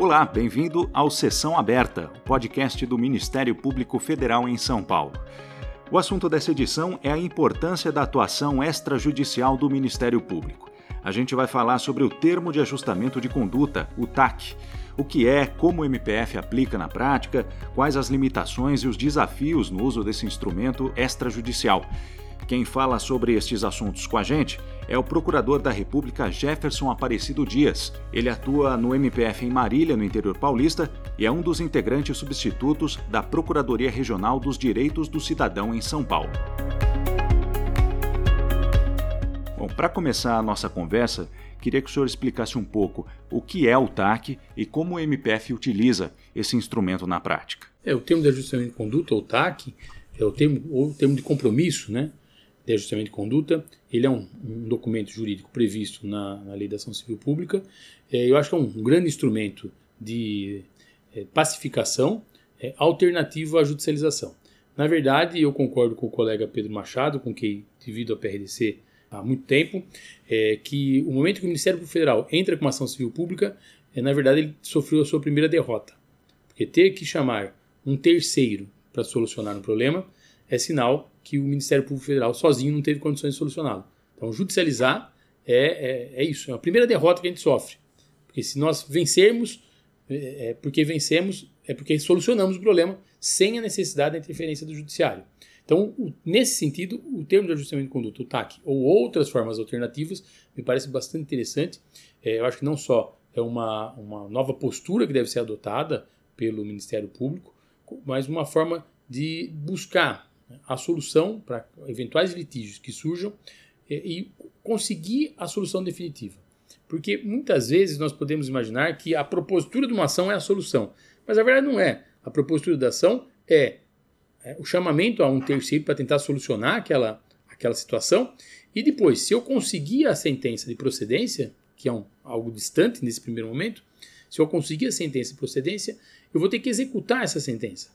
Olá, bem-vindo ao Sessão Aberta, o podcast do Ministério Público Federal em São Paulo. O assunto dessa edição é a importância da atuação extrajudicial do Ministério Público. A gente vai falar sobre o termo de ajustamento de conduta, o TAC. O que é, como o MPF aplica na prática, quais as limitações e os desafios no uso desse instrumento extrajudicial. Quem fala sobre estes assuntos com a gente é o procurador da República Jefferson Aparecido Dias. Ele atua no MPF em Marília, no interior paulista, e é um dos integrantes substitutos da Procuradoria Regional dos Direitos do Cidadão em São Paulo. Bom, para começar a nossa conversa, queria que o senhor explicasse um pouco o que é o TAC e como o MPF utiliza esse instrumento na prática. É, o termo de ajustamento de conduta, ou TAC, é o termo, o termo de compromisso, né? De ajustamento de conduta. Ele é um, um documento jurídico previsto na, na, Lei da Ação Civil Pública. É, eu acho que é um grande instrumento de é, pacificação é, alternativo à judicialização. Na verdade, eu concordo com o colega Pedro Machado, com quem divido a PRDC há muito tempo, é, que o momento que o Ministério Público Federal entra com uma ação civil pública, é, na verdade, ele sofreu a sua primeira derrota. Porque ter que chamar um terceiro para solucionar um problema é sinal que o Ministério Público Federal sozinho não teve condições de solucioná-lo. Então, judicializar é, é, é, isso, é a primeira derrota que a gente sofre. Porque se nós vencermos, é, é porque vencemos, é porque solucionamos o problema sem a necessidade da interferência do judiciário. Então, o, nesse sentido, o termo de ajustamento de conduta, o TAC, ou outras formas alternativas, me parece bastante interessante. É, eu acho que não só é uma, uma nova postura que deve ser adotada pelo Ministério Público, mas uma forma de buscar a solução para eventuais litígios que surjam e, e conseguir a solução definitiva. Porque muitas vezes nós podemos imaginar que a propositura de uma ação é a solução, mas a verdade não é. A propositura da ação é, é o chamamento a um terceiro para tentar solucionar aquela, aquela situação e depois, se eu conseguir a sentença de procedência, que é um, algo distante nesse primeiro momento, se eu conseguir a sentença de procedência, eu vou ter que executar essa sentença.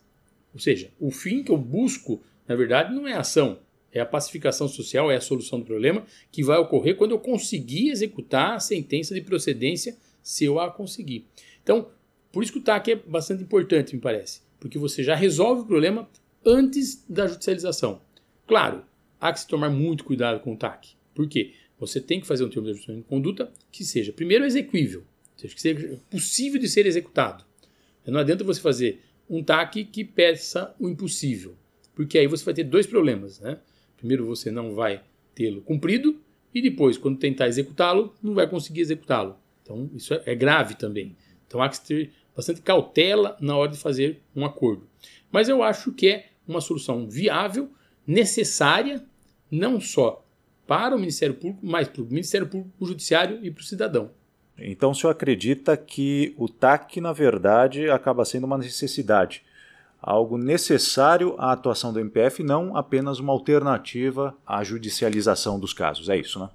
Ou seja, o fim que eu busco na verdade, não é ação, é a pacificação social, é a solução do problema que vai ocorrer quando eu conseguir executar a sentença de procedência, se eu a conseguir. Então, por isso que o TAC é bastante importante, me parece, porque você já resolve o problema antes da judicialização. Claro, há que se tomar muito cuidado com o TAC. Por quê? Você tem que fazer um termo de ajustamento de conduta que seja, primeiro, exequível, que seja possível de ser executado. Não adianta você fazer um TAC que peça o impossível porque aí você vai ter dois problemas. Né? Primeiro, você não vai tê-lo cumprido, e depois, quando tentar executá-lo, não vai conseguir executá-lo. Então, isso é, é grave também. Então, há que ter bastante cautela na hora de fazer um acordo. Mas eu acho que é uma solução viável, necessária, não só para o Ministério Público, mas para o Ministério Público, o Judiciário e para o cidadão. Então, o senhor acredita que o TAC, na verdade, acaba sendo uma necessidade algo necessário à atuação do MPF, não apenas uma alternativa à judicialização dos casos. É isso, né?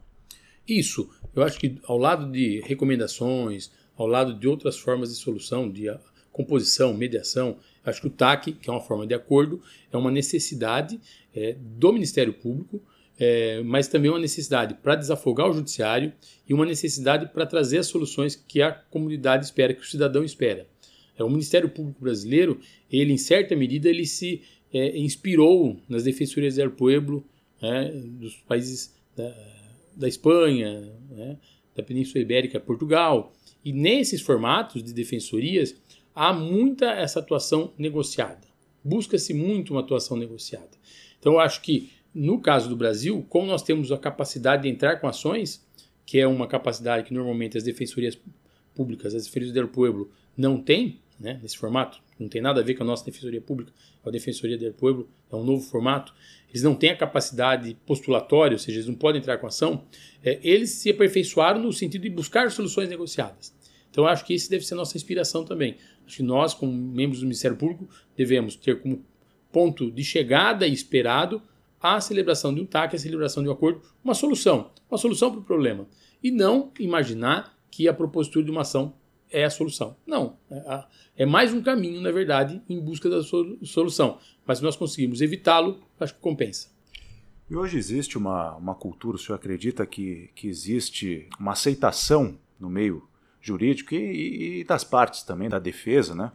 Isso. Eu acho que ao lado de recomendações, ao lado de outras formas de solução, de composição, mediação, acho que o TAC, que é uma forma de acordo, é uma necessidade é, do Ministério Público, é, mas também uma necessidade para desafogar o judiciário e uma necessidade para trazer as soluções que a comunidade espera, que o cidadão espera. É, o Ministério Público Brasileiro, ele em certa medida, ele se é, inspirou nas defensorias del pueblo né, dos países da, da Espanha, né, da Península Ibérica, Portugal. E nesses formatos de defensorias há muita essa atuação negociada. Busca-se muito uma atuação negociada. Então eu acho que no caso do Brasil, como nós temos a capacidade de entrar com ações, que é uma capacidade que normalmente as defensorias públicas, as defensorias del pueblo não têm, né, nesse formato, não tem nada a ver com a nossa Defensoria Pública, a Defensoria do Povo, é um novo formato, eles não têm a capacidade postulatória, ou seja, eles não podem entrar com ação, é, eles se aperfeiçoaram no sentido de buscar soluções negociadas. Então, acho que esse deve ser nossa inspiração também. Acho que nós, como membros do Ministério Público, devemos ter como ponto de chegada e esperado a celebração de um TAC, a celebração de um acordo, uma solução, uma solução para o problema. E não imaginar que a propositura de uma ação é a solução. Não. É, é mais um caminho, na verdade, em busca da solução. Mas se nós conseguimos evitá-lo, acho que compensa. E hoje existe uma, uma cultura, o senhor acredita que, que existe uma aceitação no meio jurídico e, e das partes também, da defesa, né?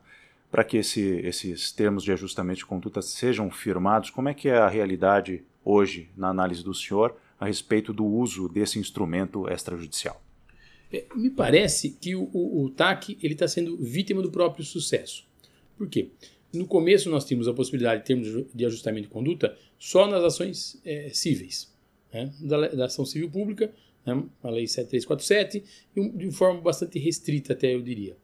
para que esse, esses termos de ajustamento de conduta sejam firmados? Como é que é a realidade hoje, na análise do senhor, a respeito do uso desse instrumento extrajudicial? É, me parece que o, o, o TAC está sendo vítima do próprio sucesso. Por quê? No começo nós tínhamos a possibilidade de termos de ajustamento de conduta só nas ações é, cíveis, né? da, da, ação civil pública, né? a lei 7347, de forma bastante restrita até eu diria.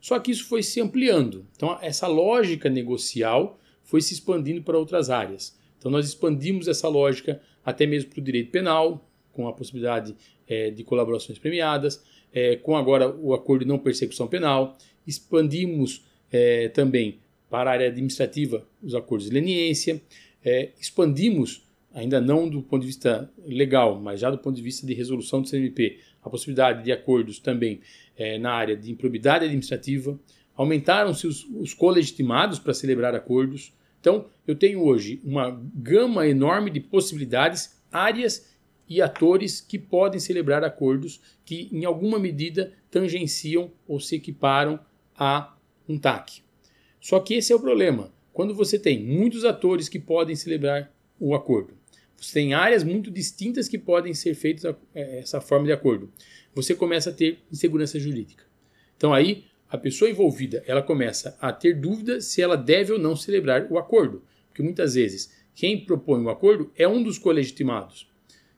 Só que isso foi se ampliando. Então, essa lógica negocial foi se expandindo para outras áreas. Então, nós expandimos essa lógica até mesmo para o direito penal, com a possibilidade é, de colaborações premiadas, é, com agora o acordo de não persecução penal. Expandimos é, também para a área administrativa os acordos de leniência. É, expandimos, ainda não do ponto de vista legal, mas já do ponto de vista de resolução do CNMP, a possibilidade de acordos também é, na área de improbidade administrativa, aumentaram-se os, os colegitimados para celebrar acordos. Então, eu tenho hoje uma gama enorme de possibilidades, áreas e atores que podem celebrar acordos que, em alguma medida, tangenciam ou se equiparam a um TAC. Só que esse é o problema. Quando você tem muitos atores que podem celebrar o acordo, você tem áreas muito distintas que podem ser feitas é, essa forma de acordo você começa a ter insegurança jurídica. Então aí a pessoa envolvida ela começa a ter dúvida se ela deve ou não celebrar o acordo, porque muitas vezes quem propõe o acordo é um dos colegitimados,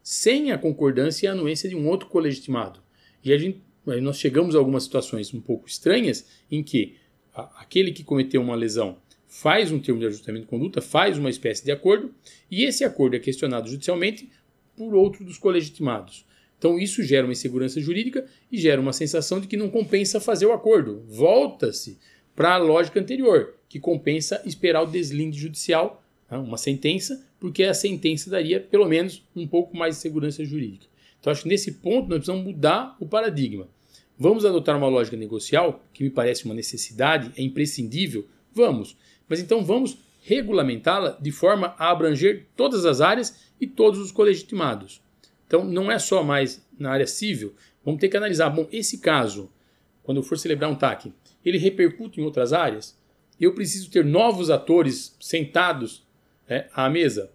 sem a concordância e a anuência de um outro colegitimado. E a gente, nós chegamos a algumas situações um pouco estranhas em que a, aquele que cometeu uma lesão faz um termo de ajustamento de conduta, faz uma espécie de acordo, e esse acordo é questionado judicialmente por outro dos colegitimados. Então isso gera uma insegurança jurídica e gera uma sensação de que não compensa fazer o acordo. Volta-se para a lógica anterior, que compensa esperar o deslinde judicial, uma sentença, porque a sentença daria pelo menos um pouco mais de segurança jurídica. Então acho que nesse ponto nós precisamos mudar o paradigma. Vamos adotar uma lógica negocial, que me parece uma necessidade, é imprescindível? Vamos. Mas então vamos regulamentá-la de forma a abranger todas as áreas e todos os colegitimados. Então, não é só mais na área civil, vamos ter que analisar, bom, esse caso, quando eu for celebrar um TAC, ele repercute em outras áreas? Eu preciso ter novos atores sentados é, à mesa?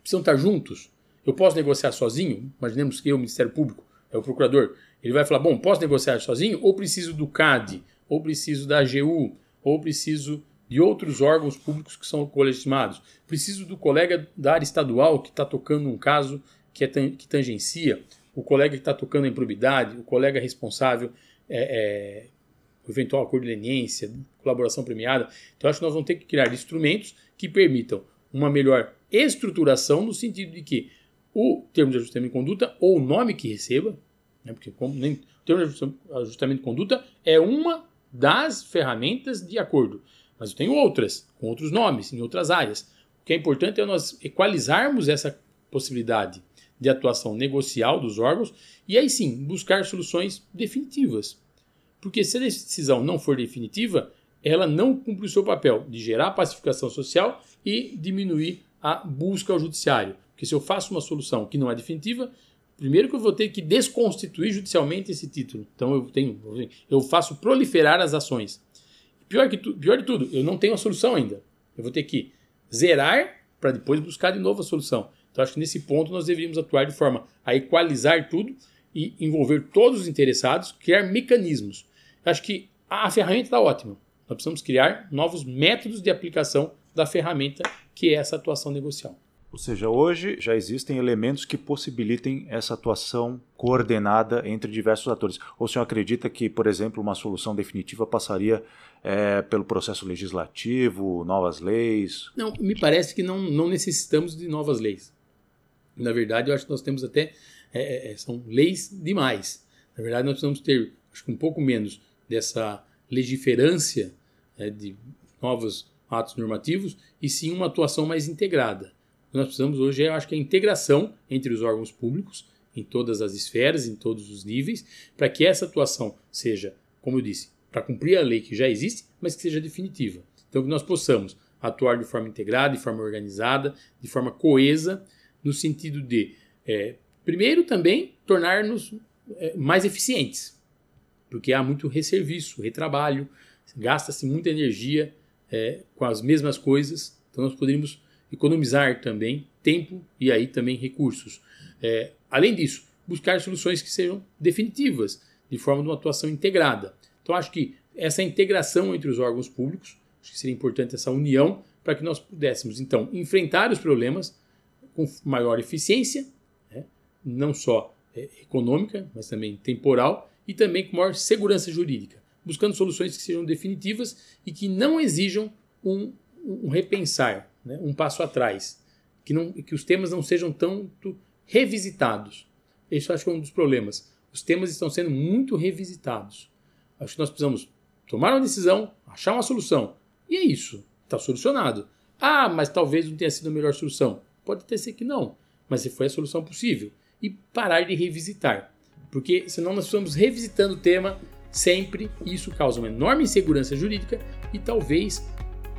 Precisam estar juntos? Eu posso negociar sozinho? Imaginemos que eu, o Ministério Público, é o procurador, ele vai falar, bom, posso negociar sozinho? Ou preciso do CAD? Ou preciso da AGU? Ou preciso de outros órgãos públicos que são colegitimados? Preciso do colega da área estadual que está tocando um caso que, é, que tangencia, o colega que está tocando a improbidade, o colega responsável é, é, eventual acordo de leniência, colaboração premiada. Então, acho que nós vamos ter que criar instrumentos que permitam uma melhor estruturação no sentido de que o termo de ajustamento de conduta ou o nome que receba, né, porque nem, o termo de ajustamento de conduta é uma das ferramentas de acordo, mas eu tenho outras, com outros nomes, em outras áreas. O que é importante é nós equalizarmos essa possibilidade de atuação negocial dos órgãos e aí sim buscar soluções definitivas. Porque se a decisão não for definitiva, ela não cumpre o seu papel de gerar pacificação social e diminuir a busca ao judiciário. Porque se eu faço uma solução que não é definitiva, primeiro que eu vou ter que desconstituir judicialmente esse título. Então eu tenho, eu faço proliferar as ações. Pior, que tu, pior de tudo, eu não tenho a solução ainda. Eu vou ter que zerar para depois buscar de novo a solução. Então, acho que nesse ponto nós deveríamos atuar de forma a equalizar tudo e envolver todos os interessados, criar mecanismos. Acho que a ferramenta está ótima. Nós precisamos criar novos métodos de aplicação da ferramenta que é essa atuação negocial. Ou seja, hoje já existem elementos que possibilitem essa atuação coordenada entre diversos atores. Ou o senhor acredita que, por exemplo, uma solução definitiva passaria é, pelo processo legislativo, novas leis? Não, me parece que não, não necessitamos de novas leis. Na verdade, eu acho que nós temos até. É, são leis demais. Na verdade, nós precisamos ter, acho que um pouco menos dessa legiferância né, de novos atos normativos e sim uma atuação mais integrada. Nós precisamos hoje, eu acho que a integração entre os órgãos públicos, em todas as esferas, em todos os níveis, para que essa atuação seja, como eu disse, para cumprir a lei que já existe, mas que seja definitiva. Então, que nós possamos atuar de forma integrada, de forma organizada, de forma coesa, no sentido de, é, primeiro, também tornar-nos é, mais eficientes. porque há muito resserviço, retrabalho, gasta-se muita energia é, com as mesmas coisas, então nós poderíamos economizar também tempo e aí também recursos. É, além disso, buscar soluções que sejam definitivas, de forma de uma atuação integrada. Então acho que essa integração entre os órgãos públicos, acho que seria importante essa união para que nós pudéssemos então enfrentar os problemas com maior eficiência, né? não só é, econômica, mas também temporal e também com maior segurança jurídica, buscando soluções que sejam definitivas e que não exijam um, um repensar, né? um passo atrás, que, não, que os temas não sejam tanto revisitados. Isso acho que é um dos problemas. Os temas estão sendo muito revisitados. Acho que nós precisamos tomar uma decisão, achar uma solução. E é isso. Está solucionado. Ah, mas talvez não tenha sido a melhor solução. Pode ter sido que não, mas foi a solução possível. E parar de revisitar. Porque senão nós estamos revisitando o tema sempre isso causa uma enorme insegurança jurídica e talvez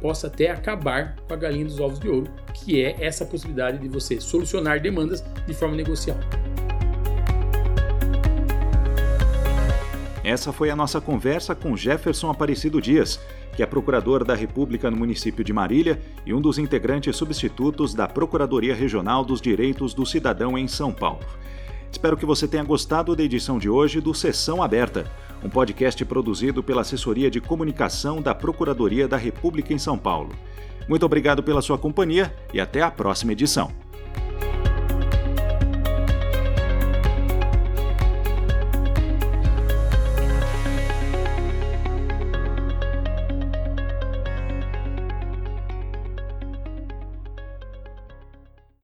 possa até acabar com a galinha dos ovos de ouro, que é essa possibilidade de você solucionar demandas de forma negocial. Essa foi a nossa conversa com Jefferson Aparecido Dias, que é procurador da República no município de Marília e um dos integrantes substitutos da Procuradoria Regional dos Direitos do Cidadão em São Paulo. Espero que você tenha gostado da edição de hoje do Sessão Aberta, um podcast produzido pela Assessoria de Comunicação da Procuradoria da República em São Paulo. Muito obrigado pela sua companhia e até a próxima edição.